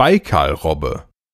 Baikalrobbe.